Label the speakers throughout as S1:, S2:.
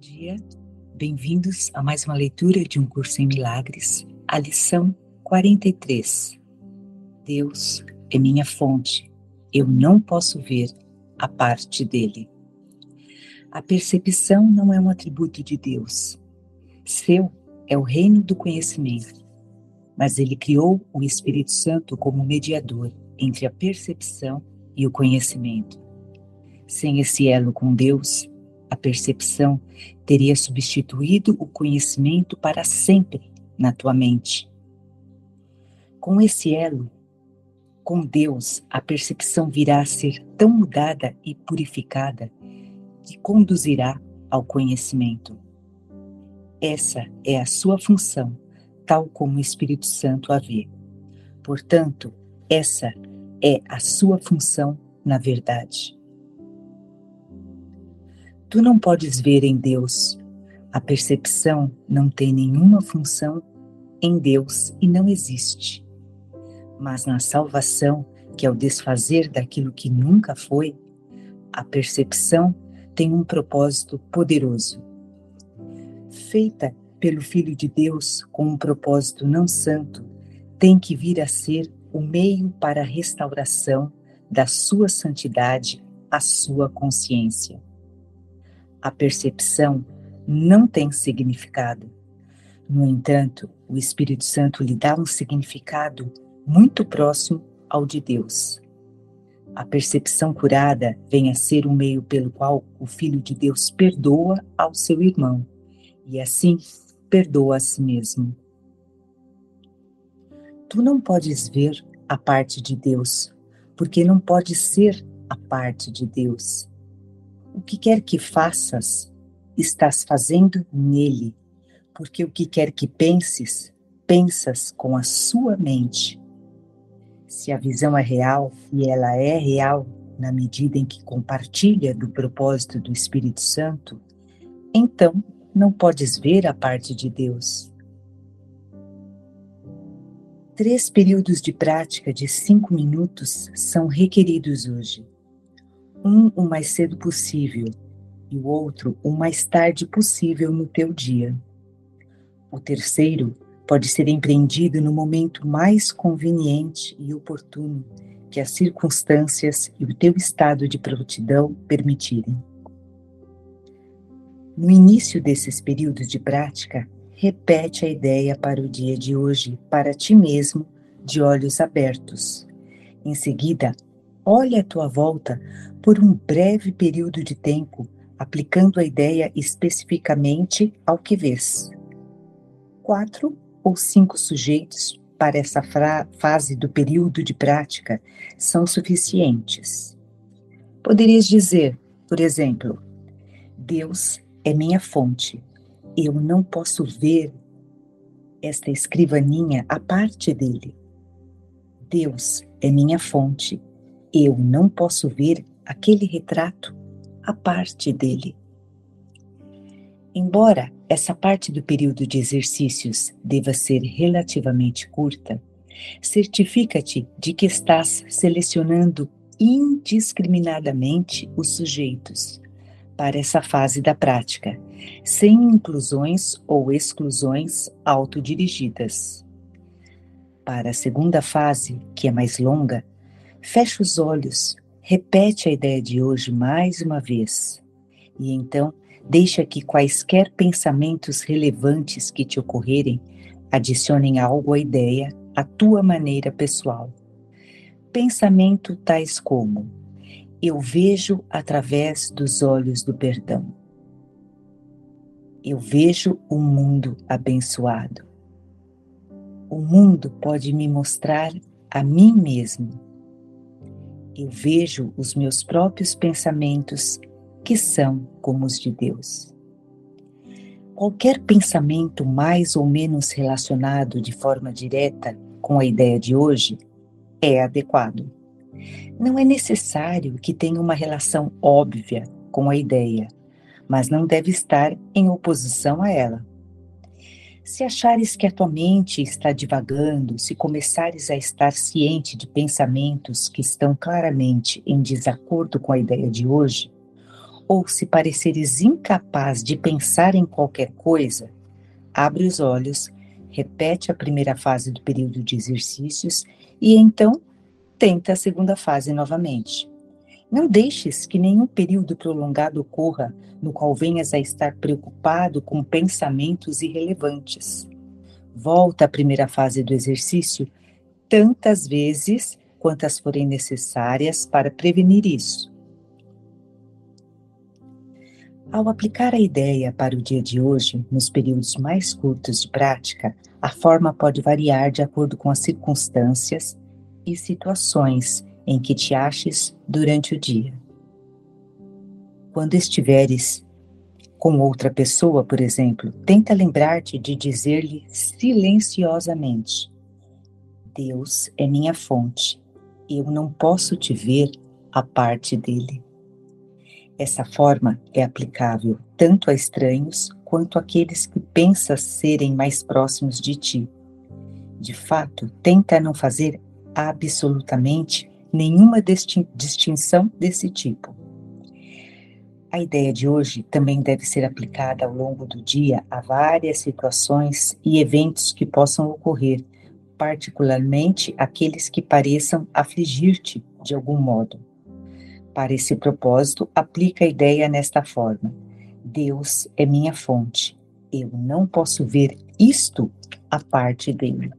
S1: Dia, bem-vindos a mais uma leitura de um curso em milagres, a lição 43. Deus é minha fonte, eu não posso ver a parte dele. A percepção não é um atributo de Deus. Seu é o reino do conhecimento, mas ele criou o Espírito Santo como mediador entre a percepção e o conhecimento. Sem esse elo com Deus, a percepção teria substituído o conhecimento para sempre na tua mente. Com esse elo, com Deus, a percepção virá a ser tão mudada e purificada que conduzirá ao conhecimento. Essa é a sua função, tal como o Espírito Santo a vê. Portanto, essa é a sua função na verdade. Tu não podes ver em Deus. A percepção não tem nenhuma função em Deus e não existe. Mas na salvação, que é o desfazer daquilo que nunca foi, a percepção tem um propósito poderoso. Feita pelo Filho de Deus com um propósito não santo, tem que vir a ser o meio para a restauração da sua santidade à sua consciência a percepção não tem significado. No entanto, o Espírito Santo lhe dá um significado muito próximo ao de Deus. A percepção curada vem a ser o meio pelo qual o Filho de Deus perdoa ao seu irmão e assim perdoa a si mesmo. Tu não podes ver a parte de Deus, porque não pode ser a parte de Deus. O que quer que faças, estás fazendo nele, porque o que quer que penses, pensas com a sua mente. Se a visão é real, e ela é real na medida em que compartilha do propósito do Espírito Santo, então não podes ver a parte de Deus. Três períodos de prática de cinco minutos são requeridos hoje um o mais cedo possível e o outro o mais tarde possível no teu dia. O terceiro pode ser empreendido no momento mais conveniente e oportuno que as circunstâncias e o teu estado de prontidão permitirem. No início desses períodos de prática, repete a ideia para o dia de hoje para ti mesmo, de olhos abertos. Em seguida, olhe à tua volta por um breve período de tempo, aplicando a ideia especificamente ao que vês. Quatro ou cinco sujeitos para essa fase do período de prática são suficientes. Poderias dizer, por exemplo, Deus é minha fonte. Eu não posso ver esta escrivaninha à parte dele. Deus é minha fonte. Eu não posso ver aquele retrato a parte dele. Embora essa parte do período de exercícios deva ser relativamente curta, certifica-te de que estás selecionando indiscriminadamente os sujeitos para essa fase da prática, sem inclusões ou exclusões autodirigidas. Para a segunda fase, que é mais longa, fecha os olhos Repete a ideia de hoje mais uma vez e então deixa que quaisquer pensamentos relevantes que te ocorrerem adicionem algo à ideia, à tua maneira pessoal. Pensamento tais como: eu vejo através dos olhos do perdão. Eu vejo o um mundo abençoado. O mundo pode me mostrar a mim mesmo eu vejo os meus próprios pensamentos que são como os de Deus. Qualquer pensamento mais ou menos relacionado de forma direta com a ideia de hoje é adequado. Não é necessário que tenha uma relação óbvia com a ideia, mas não deve estar em oposição a ela. Se achares que a tua mente está divagando, se começares a estar ciente de pensamentos que estão claramente em desacordo com a ideia de hoje, ou se pareceres incapaz de pensar em qualquer coisa, abre os olhos, repete a primeira fase do período de exercícios e então tenta a segunda fase novamente. Não deixes que nenhum período prolongado ocorra no qual venhas a estar preocupado com pensamentos irrelevantes. Volta à primeira fase do exercício tantas vezes quantas forem necessárias para prevenir isso. Ao aplicar a ideia para o dia de hoje, nos períodos mais curtos de prática, a forma pode variar de acordo com as circunstâncias e situações em que te aches durante o dia. Quando estiveres com outra pessoa, por exemplo, tenta lembrar-te de dizer-lhe silenciosamente: Deus é minha fonte, eu não posso te ver a parte dele. Essa forma é aplicável tanto a estranhos quanto àqueles que pensas serem mais próximos de ti. De fato, tenta não fazer absolutamente nenhuma distinção desse tipo. A ideia de hoje também deve ser aplicada ao longo do dia a várias situações e eventos que possam ocorrer, particularmente aqueles que pareçam afligir-te de algum modo. Para esse propósito, aplica a ideia nesta forma: Deus é minha fonte. Eu não posso ver isto a parte dele.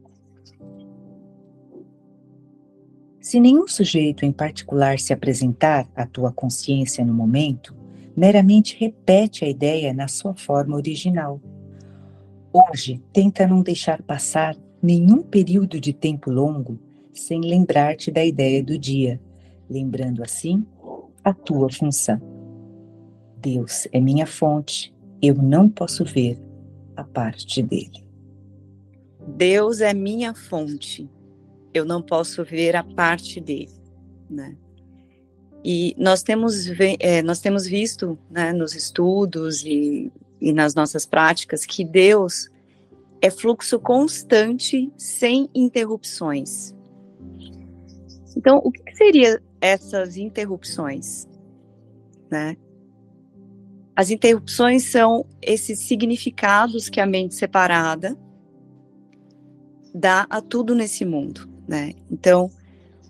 S1: Se nenhum sujeito em particular se apresentar à tua consciência no momento, meramente repete a ideia na sua forma original. Hoje, tenta não deixar passar nenhum período de tempo longo sem lembrar-te da ideia do dia, lembrando assim a tua função. Deus é minha fonte, eu não posso ver a parte dele.
S2: Deus é minha fonte, eu não posso ver a parte dele, né? E nós temos, é, nós temos visto né, nos estudos e, e nas nossas práticas que Deus é fluxo constante, sem interrupções. Então, o que seria essas interrupções, né? As interrupções são esses significados que a mente separada dá a tudo nesse mundo, né? Então,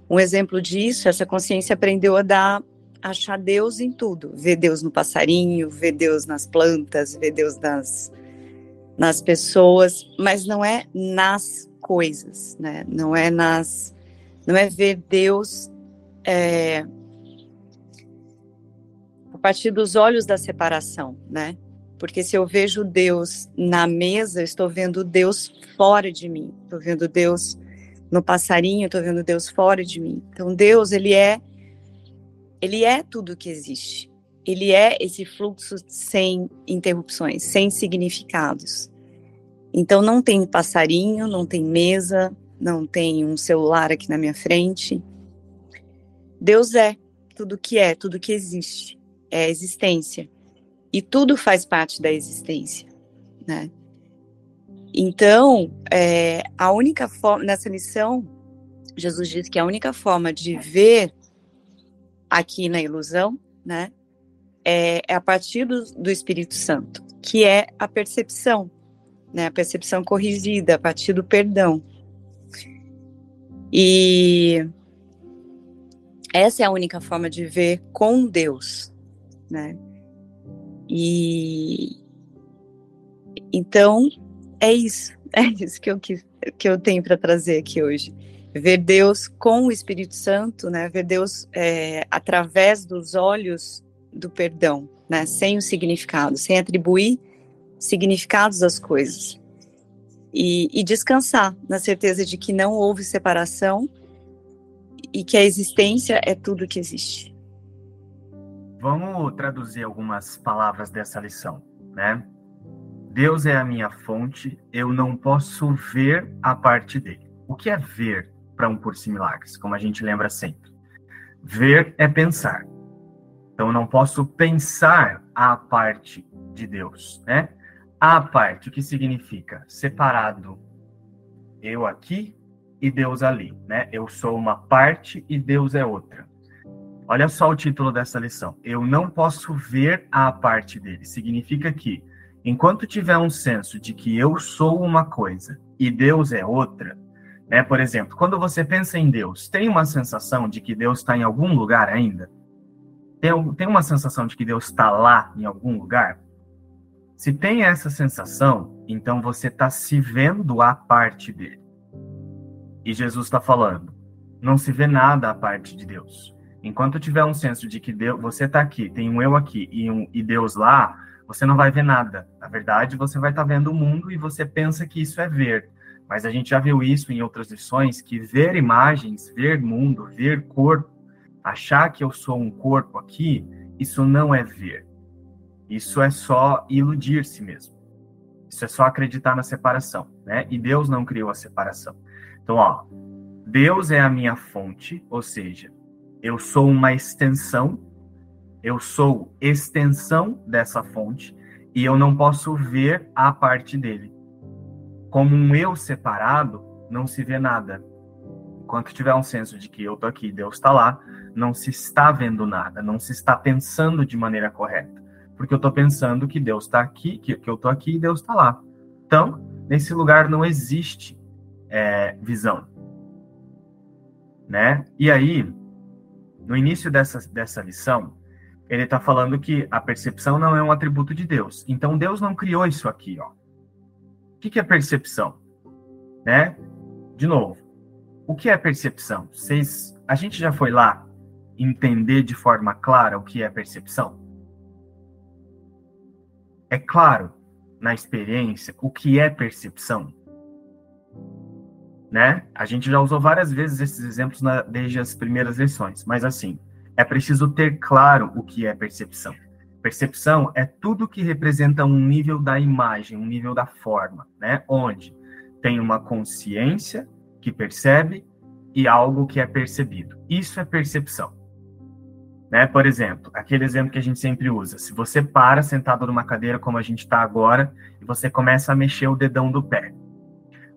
S2: um exemplo disso, essa consciência aprendeu a dar, achar Deus em tudo, ver Deus no passarinho, ver Deus nas plantas, ver Deus nas nas pessoas, mas não é nas coisas, né? Não é nas não é ver Deus é, a partir dos olhos da separação, né? Porque se eu vejo Deus na mesa, eu estou vendo Deus fora de mim, estou vendo Deus no passarinho, estou vendo Deus fora de mim. Então Deus, ele é ele é tudo que existe. Ele é esse fluxo sem interrupções, sem significados. Então não tem passarinho, não tem mesa, não tem um celular aqui na minha frente. Deus é tudo que é, tudo que existe, é a existência. E tudo faz parte da existência, né? Então, é, a única forma, nessa lição, Jesus diz que a única forma de ver aqui na ilusão, né, é, é a partir do, do Espírito Santo, que é a percepção, né, a percepção corrigida, a partir do perdão. E essa é a única forma de ver com Deus, né? E então é isso, é isso que eu quis, que eu tenho para trazer aqui hoje. Ver Deus com o Espírito Santo, né? Ver Deus é, através dos olhos do perdão, né? Sem o significado, sem atribuir significados às coisas e, e descansar na certeza de que não houve separação e que a existência é tudo que existe.
S3: Vamos traduzir algumas palavras dessa lição, né? Deus é a minha fonte, eu não posso ver a parte dele. O que é ver para um curso em milagres? Como a gente lembra sempre. Ver é pensar. Então eu não posso pensar a parte de Deus, né? A parte, o que significa? Separado. Eu aqui e Deus ali, né? Eu sou uma parte e Deus é outra. Olha só o título dessa lição. Eu não posso ver a parte dele. Significa que, enquanto tiver um senso de que eu sou uma coisa e Deus é outra, né? Por exemplo, quando você pensa em Deus, tem uma sensação de que Deus está em algum lugar ainda? Tem, tem uma sensação de que Deus está lá em algum lugar? Se tem essa sensação, então você está se vendo a parte dele. E Jesus está falando: não se vê nada a parte de Deus. Enquanto tiver um senso de que Deus, você está aqui, tem um eu aqui e, um, e Deus lá, você não vai ver nada. Na verdade, você vai estar tá vendo o mundo e você pensa que isso é ver. Mas a gente já viu isso em outras lições, que ver imagens, ver mundo, ver corpo, achar que eu sou um corpo aqui, isso não é ver. Isso é só iludir-se mesmo. Isso é só acreditar na separação, né? E Deus não criou a separação. Então, ó, Deus é a minha fonte, ou seja, eu sou uma extensão, eu sou extensão dessa fonte e eu não posso ver a parte dele. Como um eu separado, não se vê nada. Enquanto tiver um senso de que eu tô aqui, Deus está lá, não se está vendo nada, não se está pensando de maneira correta. Porque eu estou pensando que Deus está aqui, que, que eu estou aqui e Deus está lá. Então, nesse lugar não existe é, visão. Né? E aí, no início dessa, dessa lição, ele está falando que a percepção não é um atributo de Deus. Então, Deus não criou isso aqui. Ó. O que, que é percepção? Né? De novo, o que é percepção? Vocês, a gente já foi lá entender de forma clara o que é percepção? É claro, na experiência, o que é percepção? né? A gente já usou várias vezes esses exemplos na, desde as primeiras lições, mas assim, é preciso ter claro o que é percepção. Percepção é tudo que representa um nível da imagem, um nível da forma, né? Onde tem uma consciência que percebe e algo que é percebido. Isso é percepção. Né? Por exemplo, aquele exemplo que a gente sempre usa. Se você para sentado numa cadeira como a gente está agora e você começa a mexer o dedão do pé,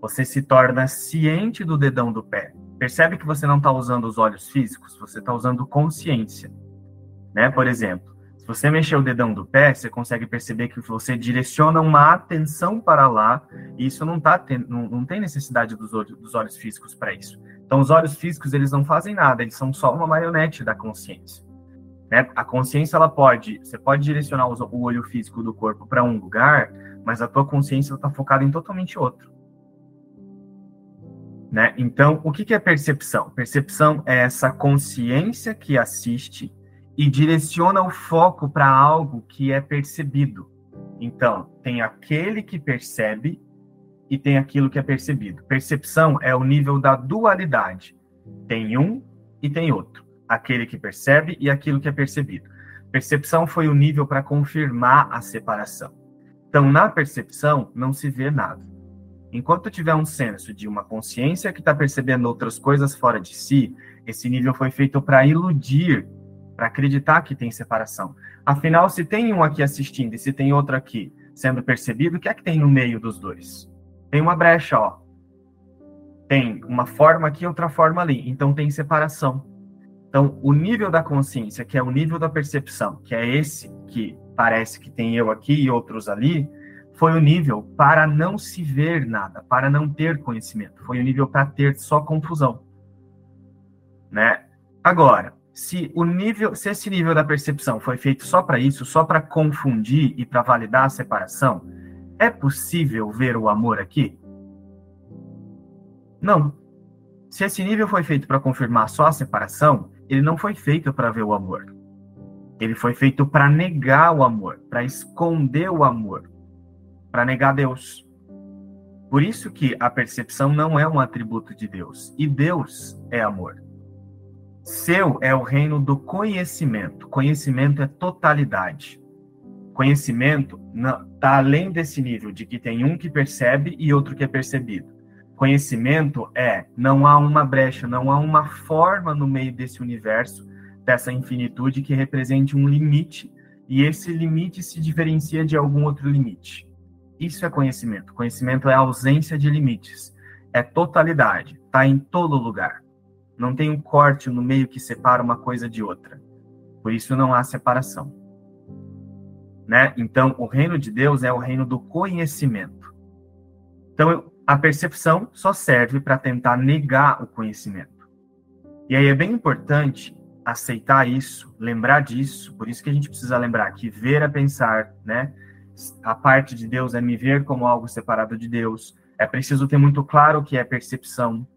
S3: você se torna ciente do dedão do pé. Percebe que você não está usando os olhos físicos, você está usando consciência. Né? Por exemplo, se você mexer o dedão do pé, você consegue perceber que você direciona uma atenção para lá, e isso não, tá não, não tem necessidade dos olhos, dos olhos físicos para isso. Então, os olhos físicos, eles não fazem nada, eles são só uma marionete da consciência. Né? A consciência, ela pode, você pode direcionar o olho físico do corpo para um lugar, mas a tua consciência está focada em totalmente outro. Né? Então, o que é percepção? Percepção é essa consciência que assiste e direciona o foco para algo que é percebido. Então, tem aquele que percebe e tem aquilo que é percebido. Percepção é o nível da dualidade. Tem um e tem outro. Aquele que percebe e aquilo que é percebido. Percepção foi o nível para confirmar a separação. Então, na percepção, não se vê nada. Enquanto tiver um senso de uma consciência que está percebendo outras coisas fora de si, esse nível foi feito para iludir, para acreditar que tem separação. Afinal, se tem um aqui assistindo e se tem outro aqui sendo percebido, o que é que tem no meio dos dois? Tem uma brecha, ó. Tem uma forma aqui, outra forma ali. Então tem separação. Então, o nível da consciência, que é o nível da percepção, que é esse que parece que tem eu aqui e outros ali, foi o nível para não se ver nada, para não ter conhecimento. Foi o nível para ter só confusão. Né? Agora, se o nível, se esse nível da percepção foi feito só para isso, só para confundir e para validar a separação, é possível ver o amor aqui? Não. Se esse nível foi feito para confirmar só a separação, ele não foi feito para ver o amor. Ele foi feito para negar o amor, para esconder o amor, para negar Deus. Por isso que a percepção não é um atributo de Deus, e Deus é amor. Seu é o reino do conhecimento. Conhecimento é totalidade. Conhecimento está além desse nível de que tem um que percebe e outro que é percebido. Conhecimento é não há uma brecha, não há uma forma no meio desse universo, dessa infinitude que represente um limite e esse limite se diferencia de algum outro limite. Isso é conhecimento. Conhecimento é ausência de limites. É totalidade. Está em todo lugar. Não tem um corte no meio que separa uma coisa de outra. Por isso não há separação. Né? Então, o reino de Deus é o reino do conhecimento. Então, a percepção só serve para tentar negar o conhecimento. E aí é bem importante aceitar isso, lembrar disso, por isso que a gente precisa lembrar que ver é pensar, né? A parte de Deus é me ver como algo separado de Deus. É preciso ter muito claro o que é percepção,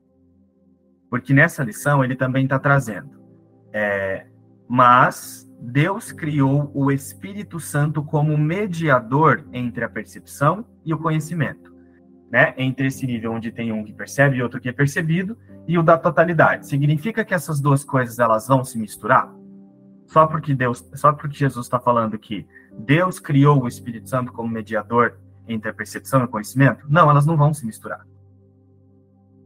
S3: porque nessa lição ele também está trazendo. É, mas Deus criou o Espírito Santo como mediador entre a percepção e o conhecimento, né? Entre esse nível onde tem um que percebe e outro que é percebido e o da totalidade. Significa que essas duas coisas elas vão se misturar? Só porque Deus, só porque Jesus está falando que Deus criou o Espírito Santo como mediador entre a percepção e o conhecimento? Não, elas não vão se misturar.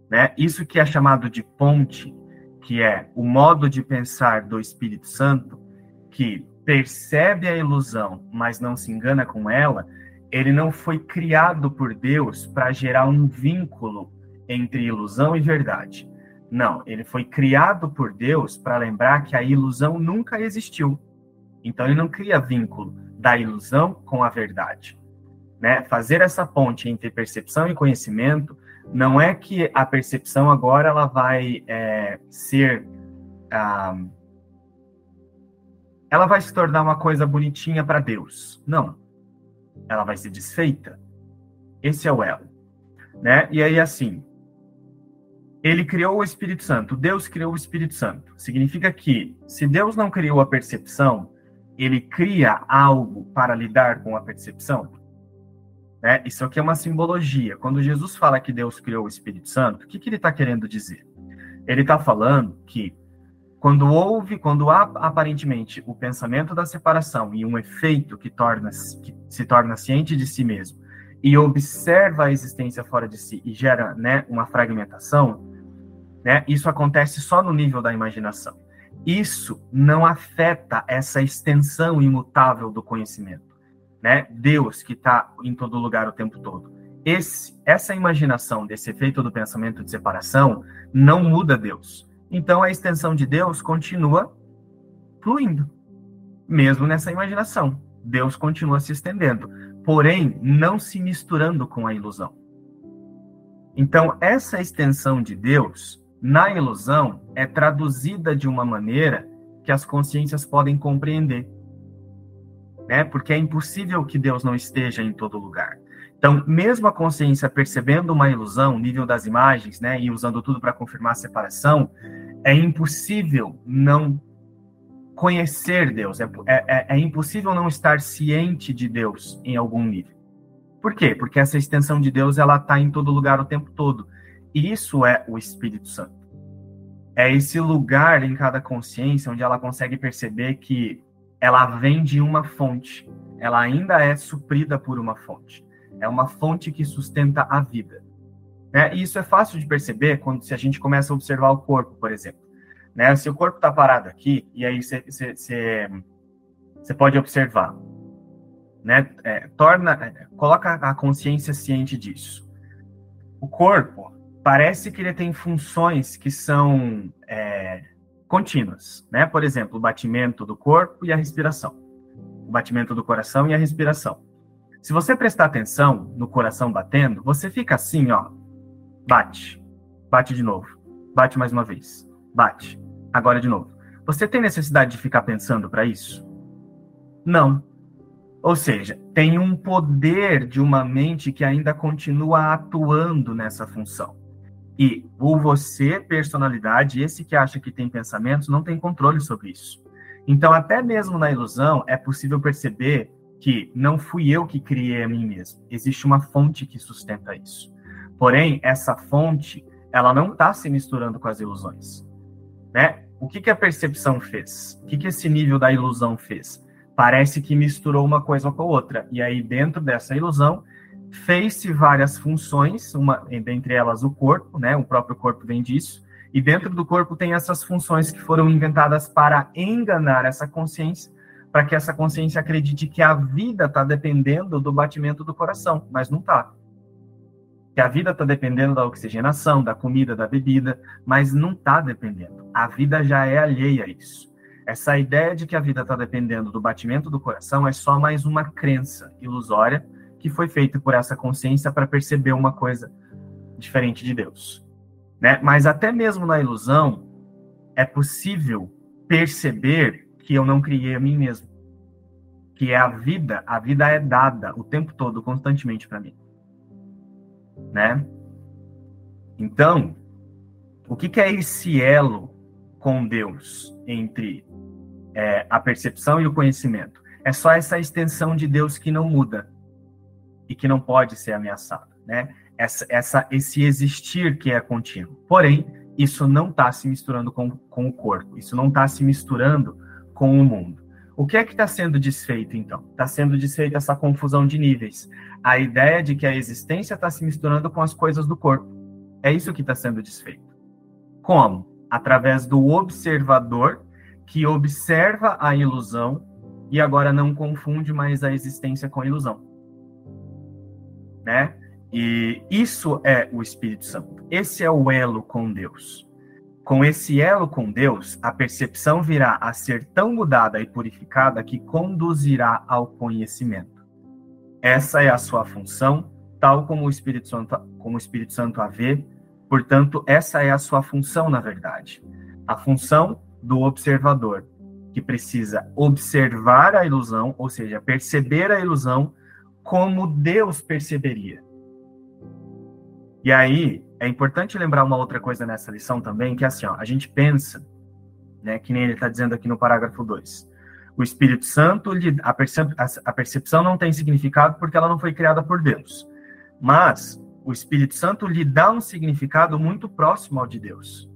S3: Né? Isso que é chamado de ponte, que é o modo de pensar do Espírito Santo, que percebe a ilusão, mas não se engana com ela, ele não foi criado por Deus para gerar um vínculo entre ilusão e verdade. Não, ele foi criado por Deus para lembrar que a ilusão nunca existiu. Então ele não cria vínculo da ilusão com a verdade. Né? Fazer essa ponte entre percepção e conhecimento não é que a percepção agora ela vai é, ser ah, ela vai se tornar uma coisa bonitinha para Deus. Não. Ela vai ser desfeita. Esse é o elo. Né? E aí, assim, ele criou o Espírito Santo. Deus criou o Espírito Santo. Significa que, se Deus não criou a percepção, ele cria algo para lidar com a percepção? Né? Isso aqui é uma simbologia. Quando Jesus fala que Deus criou o Espírito Santo, o que, que ele está querendo dizer? Ele está falando que quando houve, quando há aparentemente o pensamento da separação e um efeito que, torna, que se torna ciente de si mesmo e observa a existência fora de si e gera né, uma fragmentação, né, isso acontece só no nível da imaginação. Isso não afeta essa extensão imutável do conhecimento. Né? Deus que está em todo lugar o tempo todo. Esse, essa imaginação desse efeito do pensamento de separação não muda Deus então a extensão de Deus continua fluindo, mesmo nessa imaginação. Deus continua se estendendo, porém não se misturando com a ilusão. Então essa extensão de Deus na ilusão é traduzida de uma maneira que as consciências podem compreender. Né? Porque é impossível que Deus não esteja em todo lugar. Então, mesmo a consciência percebendo uma ilusão, nível das imagens, né, e usando tudo para confirmar a separação, é impossível não conhecer Deus, é, é, é, impossível não estar ciente de Deus em algum nível. Por quê? Porque essa extensão de Deus ela está em todo lugar o tempo todo. Isso é o Espírito Santo. É esse lugar em cada consciência onde ela consegue perceber que ela vem de uma fonte, ela ainda é suprida por uma fonte. É uma fonte que sustenta a vida. Né? E isso é fácil de perceber quando se a gente começa a observar o corpo, por exemplo. Né? Se o corpo está parado aqui, e aí você pode observar, né? É, torna, é, coloca a consciência ciente disso. O corpo parece que ele tem funções que são é, contínuas, né? Por exemplo, o batimento do corpo e a respiração, o batimento do coração e a respiração. Se você prestar atenção no coração batendo, você fica assim, ó, Bate. Bate de novo. Bate mais uma vez. Bate. Agora de novo. Você tem necessidade de ficar pensando para isso? Não. Ou seja, tem um poder de uma mente que ainda continua atuando nessa função. E o você, personalidade, esse que acha que tem pensamentos, não tem controle sobre isso. Então, até mesmo na ilusão, é possível perceber que não fui eu que criei a mim mesmo. Existe uma fonte que sustenta isso. Porém, essa fonte, ela não está se misturando com as ilusões. Né? O que, que a percepção fez? O que, que esse nível da ilusão fez? Parece que misturou uma coisa com a outra. E aí, dentro dessa ilusão, fez-se várias funções, uma, dentre elas o corpo, né? O próprio corpo vem disso. E dentro do corpo tem essas funções que foram inventadas para enganar essa consciência, para que essa consciência acredite que a vida está dependendo do batimento do coração, mas não está que a vida está dependendo da oxigenação, da comida, da bebida, mas não está dependendo. A vida já é alheia a isso. Essa ideia de que a vida está dependendo do batimento do coração é só mais uma crença ilusória que foi feita por essa consciência para perceber uma coisa diferente de Deus. Né? Mas até mesmo na ilusão, é possível perceber que eu não criei a mim mesmo. Que é a vida, a vida é dada o tempo todo, constantemente para mim. Né? Então, o que, que é esse elo com Deus entre é, a percepção e o conhecimento? É só essa extensão de Deus que não muda e que não pode ser ameaçada, né? Essa, essa, esse existir que é contínuo. Porém, isso não está se misturando com, com o corpo, isso não está se misturando com o mundo. O que é que está sendo desfeito, então? Está sendo desfeita essa confusão de níveis. A ideia de que a existência está se misturando com as coisas do corpo. É isso que está sendo desfeito. Como? Através do observador que observa a ilusão e agora não confunde mais a existência com a ilusão. Né? E isso é o Espírito Santo. Esse é o elo com Deus. Com esse elo com Deus, a percepção virá a ser tão mudada e purificada que conduzirá ao conhecimento. Essa é a sua função, tal como o Espírito Santo, como o Espírito Santo a vê. Portanto, essa é a sua função, na verdade. A função do observador, que precisa observar a ilusão, ou seja, perceber a ilusão como Deus perceberia. E aí, é importante lembrar uma outra coisa nessa lição também, que é assim, ó, a gente pensa, né, que nem ele está dizendo aqui no parágrafo 2. O Espírito Santo, a, percep a percepção não tem significado porque ela não foi criada por Deus. Mas o Espírito Santo lhe dá um significado muito próximo ao de Deus.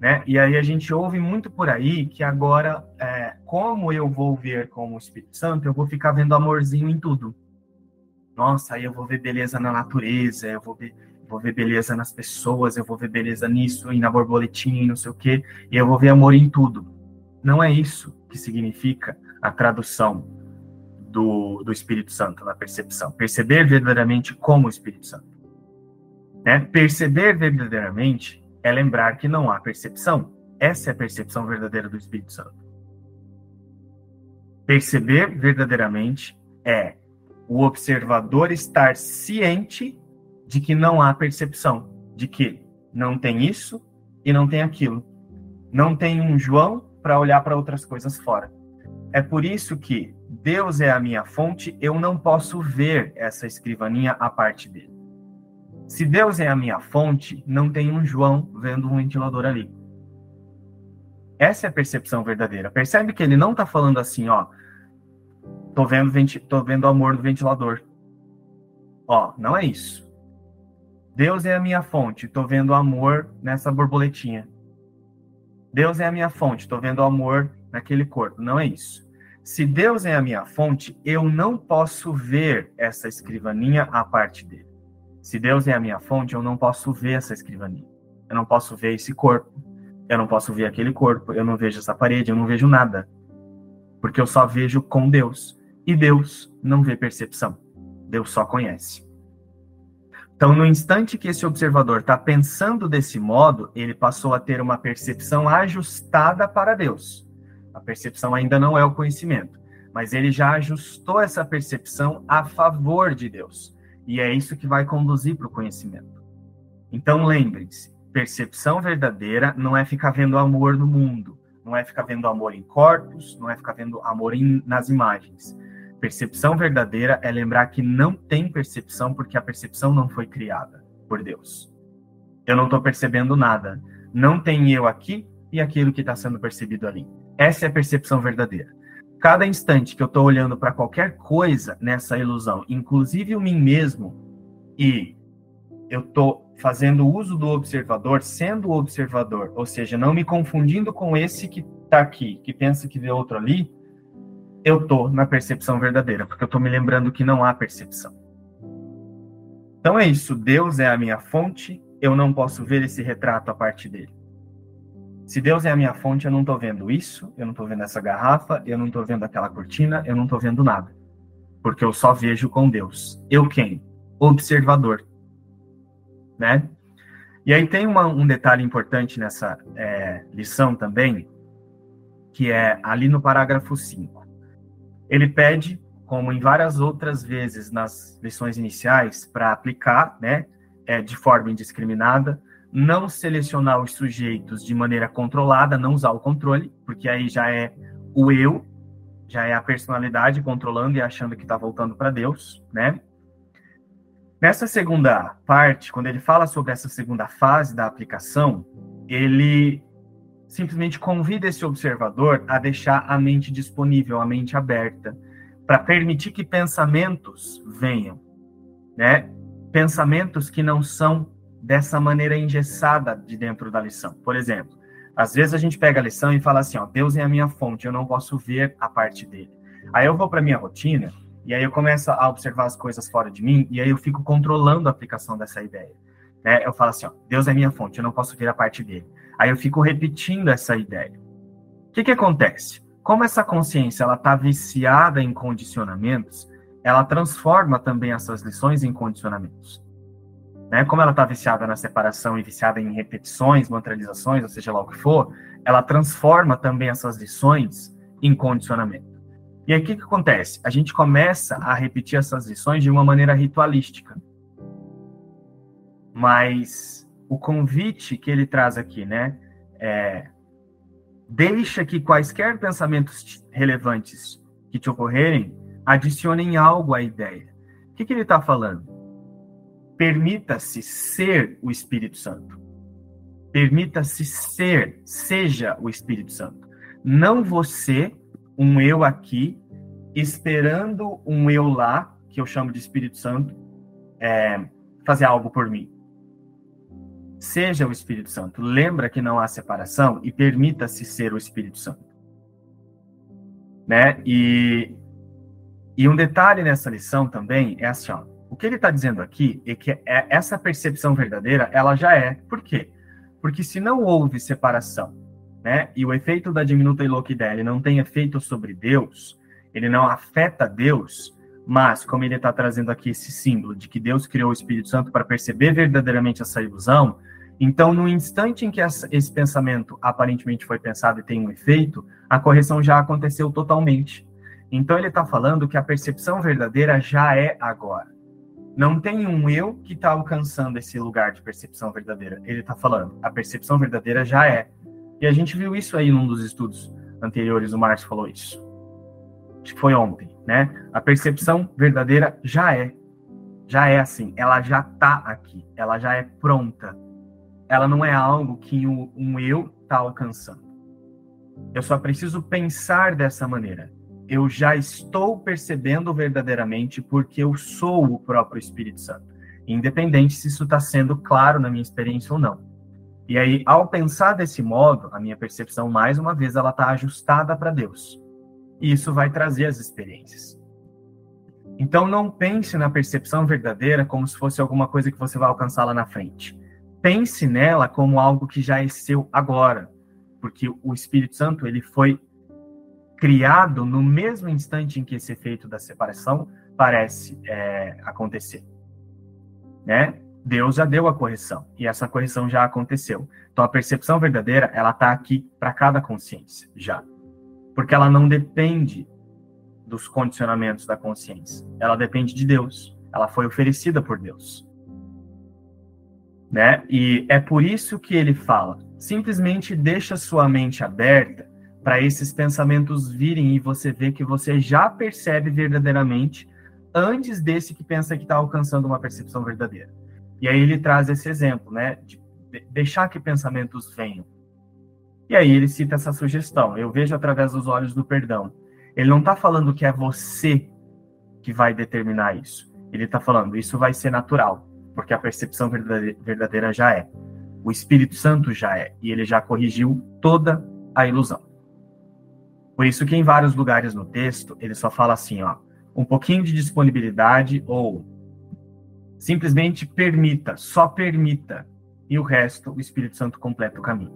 S3: Né? E aí a gente ouve muito por aí que agora, é, como eu vou ver como o Espírito Santo, eu vou ficar vendo amorzinho em tudo. Nossa, aí eu vou ver beleza na natureza, eu vou ver vou ver beleza nas pessoas, eu vou ver beleza nisso e na borboletinha e não sei o quê, e eu vou ver amor em tudo. Não é isso que significa a tradução do, do Espírito Santo na percepção. Perceber verdadeiramente como o Espírito Santo. Né? Perceber verdadeiramente é lembrar que não há percepção. Essa é a percepção verdadeira do Espírito Santo. Perceber verdadeiramente é o observador estar ciente de que não há percepção, de que não tem isso e não tem aquilo. Não tem um João para olhar para outras coisas fora. É por isso que Deus é a minha fonte, eu não posso ver essa escrivaninha a parte dele. Se Deus é a minha fonte, não tem um João vendo um ventilador ali. Essa é a percepção verdadeira. Percebe que ele não está falando assim, ó, tô vendo, tô vendo amor no ventilador. Ó, não é isso. Deus é a minha fonte, estou vendo amor nessa borboletinha. Deus é a minha fonte, estou vendo amor naquele corpo. Não é isso. Se Deus é a minha fonte, eu não posso ver essa escrivaninha à parte dele. Se Deus é a minha fonte, eu não posso ver essa escrivaninha. Eu não posso ver esse corpo. Eu não posso ver aquele corpo. Eu não vejo essa parede. Eu não vejo nada. Porque eu só vejo com Deus. E Deus não vê percepção. Deus só conhece. Então, no instante que esse observador está pensando desse modo, ele passou a ter uma percepção ajustada para Deus. A percepção ainda não é o conhecimento, mas ele já ajustou essa percepção a favor de Deus. E é isso que vai conduzir para o conhecimento. Então, lembrem-se: percepção verdadeira não é ficar vendo amor no mundo, não é ficar vendo amor em corpos, não é ficar vendo amor em, nas imagens Percepção verdadeira é lembrar que não tem percepção porque a percepção não foi criada por Deus. Eu não estou percebendo nada. Não tem eu aqui e aquilo que está sendo percebido ali. Essa é a percepção verdadeira. Cada instante que eu estou olhando para qualquer coisa nessa ilusão, inclusive o mim mesmo, e eu estou fazendo uso do observador, sendo o observador, ou seja, não me confundindo com esse que está aqui, que pensa que vê outro ali, eu tô na percepção verdadeira, porque eu tô me lembrando que não há percepção. Então é isso, Deus é a minha fonte, eu não posso ver esse retrato a parte dele. Se Deus é a minha fonte, eu não estou vendo isso, eu não estou vendo essa garrafa, eu não estou vendo aquela cortina, eu não estou vendo nada. Porque eu só vejo com Deus. Eu quem? Observador. Né? E aí tem uma, um detalhe importante nessa é, lição também, que é ali no parágrafo 5. Ele pede, como em várias outras vezes nas lições iniciais, para aplicar, né, é, de forma indiscriminada, não selecionar os sujeitos de maneira controlada, não usar o controle, porque aí já é o eu, já é a personalidade controlando e achando que está voltando para Deus, né? Nessa segunda parte, quando ele fala sobre essa segunda fase da aplicação, ele simplesmente convida esse observador a deixar a mente disponível, a mente aberta, para permitir que pensamentos venham, né? Pensamentos que não são dessa maneira engessada de dentro da lição. Por exemplo, às vezes a gente pega a lição e fala assim, ó, Deus é a minha fonte, eu não posso ver a parte dele. Aí eu vou para minha rotina e aí eu começo a observar as coisas fora de mim e aí eu fico controlando a aplicação dessa ideia. Né? Eu falo assim, ó, Deus é minha fonte, eu não posso ver a parte dele. Aí eu fico repetindo essa ideia. O que que acontece? Como essa consciência ela está viciada em condicionamentos, ela transforma também essas lições em condicionamentos. Né? Como ela está viciada na separação e viciada em repetições, mantralizações, ou seja lá o que for, ela transforma também essas lições em condicionamento. E aí o que, que acontece? A gente começa a repetir essas lições de uma maneira ritualística. Mas o convite que ele traz aqui, né, é, deixa que quaisquer pensamentos relevantes que te ocorrerem adicionem algo à ideia. O que, que ele está falando? Permita-se ser o Espírito Santo. Permita-se ser, seja o Espírito Santo. Não você um eu aqui esperando um eu lá, que eu chamo de Espírito Santo, é, fazer algo por mim. Seja o Espírito Santo. Lembra que não há separação e permita-se ser o Espírito Santo. Né? E, e um detalhe nessa lição também é assim, ó, o que ele está dizendo aqui é que é, essa percepção verdadeira, ela já é. Por quê? Porque se não houve separação né, e o efeito da diminuta ele não tem efeito sobre Deus, ele não afeta Deus, mas como ele está trazendo aqui esse símbolo de que Deus criou o Espírito Santo para perceber verdadeiramente essa ilusão, então no instante em que esse pensamento aparentemente foi pensado e tem um efeito, a correção já aconteceu totalmente. Então ele está falando que a percepção verdadeira já é agora. Não tem um eu que está alcançando esse lugar de percepção verdadeira. Ele está falando, a percepção verdadeira já é. E a gente viu isso aí num dos estudos anteriores, o Márcio falou isso. Acho que foi ontem, né? A percepção verdadeira já é. Já é assim, ela já está aqui, ela já é pronta. Ela não é algo que um, um eu está alcançando. Eu só preciso pensar dessa maneira. Eu já estou percebendo verdadeiramente porque eu sou o próprio Espírito Santo, independente se isso está sendo claro na minha experiência ou não. E aí, ao pensar desse modo, a minha percepção, mais uma vez, ela está ajustada para Deus. E isso vai trazer as experiências. Então, não pense na percepção verdadeira como se fosse alguma coisa que você vai alcançar lá na frente. Pense nela como algo que já é seu agora, porque o Espírito Santo ele foi criado no mesmo instante em que esse efeito da separação parece é, acontecer, né? Deus já deu a correção e essa correção já aconteceu. Então a percepção verdadeira, ela está aqui para cada consciência já. Porque ela não depende dos condicionamentos da consciência. Ela depende de Deus. Ela foi oferecida por Deus. Né? E é por isso que ele fala: simplesmente deixa sua mente aberta para esses pensamentos virem e você vê que você já percebe verdadeiramente antes desse que pensa que está alcançando uma percepção verdadeira. E aí ele traz esse exemplo, né? De deixar que pensamentos venham. E aí ele cita essa sugestão: eu vejo através dos olhos do perdão. Ele não está falando que é você que vai determinar isso. Ele está falando isso vai ser natural, porque a percepção verdadeira já é. O Espírito Santo já é, e ele já corrigiu toda a ilusão. Por isso que em vários lugares no texto ele só fala assim, ó, um pouquinho de disponibilidade ou Simplesmente permita, só permita. E o resto, o Espírito Santo completa o caminho.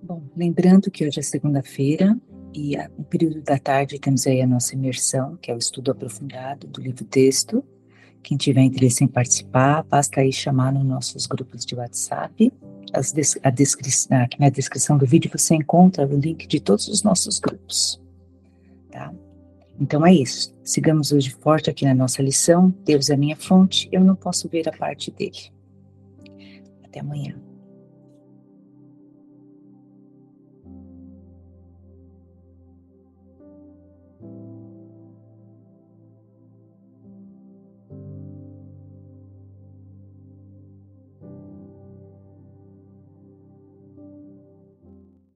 S1: Bom, lembrando que hoje é segunda-feira e no período da tarde temos aí a nossa imersão, que é o estudo aprofundado do livro-texto. Quem tiver interesse em participar, basta aí chamar nos nossos grupos de WhatsApp a descrição, aqui na descrição do vídeo você encontra o link de todos os nossos grupos. Tá? Então é isso. Sigamos hoje forte aqui na nossa lição. Deus é minha fonte, eu não posso ver a parte dele. Até amanhã.